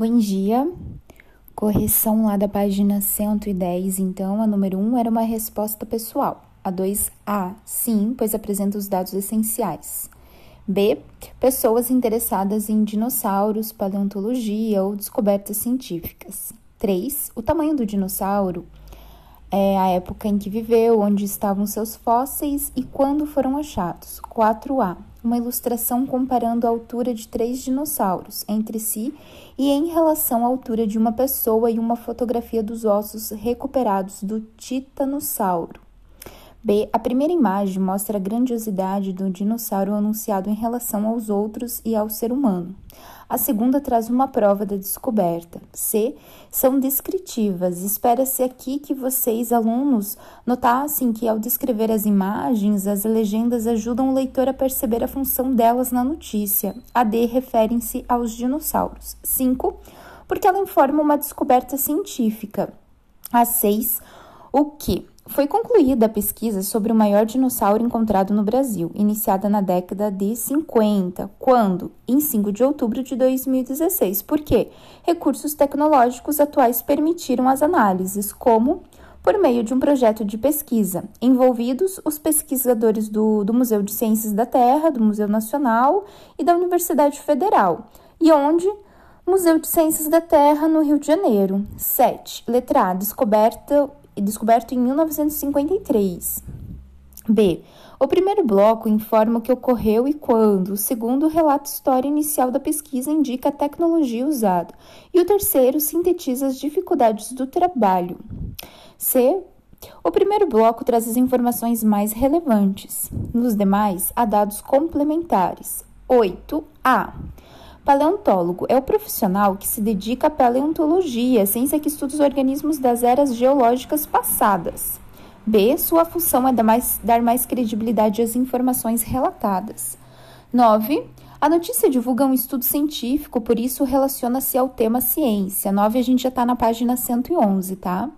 Bom dia. Correção lá da página 110, então, a número 1 era uma resposta pessoal. A 2A, sim, pois apresenta os dados essenciais. B, pessoas interessadas em dinossauros, paleontologia ou descobertas científicas. 3, o tamanho do dinossauro é a época em que viveu, onde estavam seus fósseis e quando foram achados. 4A, uma ilustração comparando a altura de três dinossauros entre si e em relação à altura de uma pessoa e uma fotografia dos ossos recuperados do titanossauro. B. A primeira imagem mostra a grandiosidade do dinossauro anunciado em relação aos outros e ao ser humano. A segunda traz uma prova da descoberta. C. São descritivas. Espera-se aqui que vocês, alunos, notassem que, ao descrever as imagens, as legendas ajudam o leitor a perceber a função delas na notícia. A D. Referem-se aos dinossauros. 5. Porque ela informa uma descoberta científica. A 6. O que? Foi concluída a pesquisa sobre o maior dinossauro encontrado no Brasil, iniciada na década de 50, quando? Em 5 de outubro de 2016. Por quê? Recursos tecnológicos atuais permitiram as análises, como por meio de um projeto de pesquisa. Envolvidos os pesquisadores do, do Museu de Ciências da Terra, do Museu Nacional e da Universidade Federal. E onde? Museu de Ciências da Terra, no Rio de Janeiro. 7. Letra A. Descoberta descoberto em 1953. B. O primeiro bloco informa o que ocorreu e quando. O segundo relata a história inicial da pesquisa e indica a tecnologia usada. E o terceiro sintetiza as dificuldades do trabalho. C. O primeiro bloco traz as informações mais relevantes. Nos demais, há dados complementares. 8a. Paleontólogo é o profissional que se dedica à paleontologia, ciência que estuda os organismos das eras geológicas passadas. B. Sua função é dar mais, dar mais credibilidade às informações relatadas. 9. A notícia divulga um estudo científico, por isso relaciona-se ao tema ciência. 9 a gente já está na página 111, tá?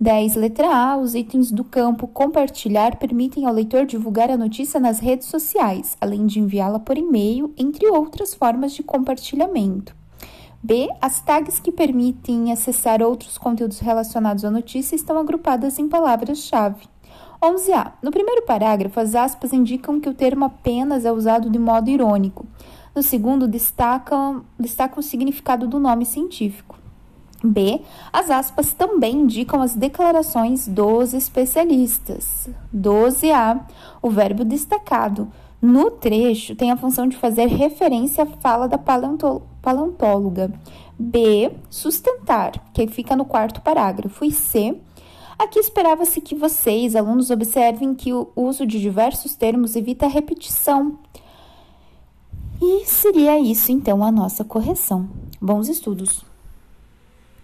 10. Letra A. Os itens do campo compartilhar permitem ao leitor divulgar a notícia nas redes sociais, além de enviá-la por e-mail, entre outras formas de compartilhamento. B. As tags que permitem acessar outros conteúdos relacionados à notícia estão agrupadas em palavras-chave. 11a. No primeiro parágrafo, as aspas indicam que o termo apenas é usado de modo irônico. No segundo, destacam, destacam o significado do nome científico. B. As aspas também indicam as declarações dos especialistas. 12a. O verbo destacado no trecho tem a função de fazer referência à fala da paleontóloga. B. Sustentar, que fica no quarto parágrafo. E C. Aqui esperava-se que vocês, alunos, observem que o uso de diversos termos evita repetição. E seria isso, então, a nossa correção. Bons estudos!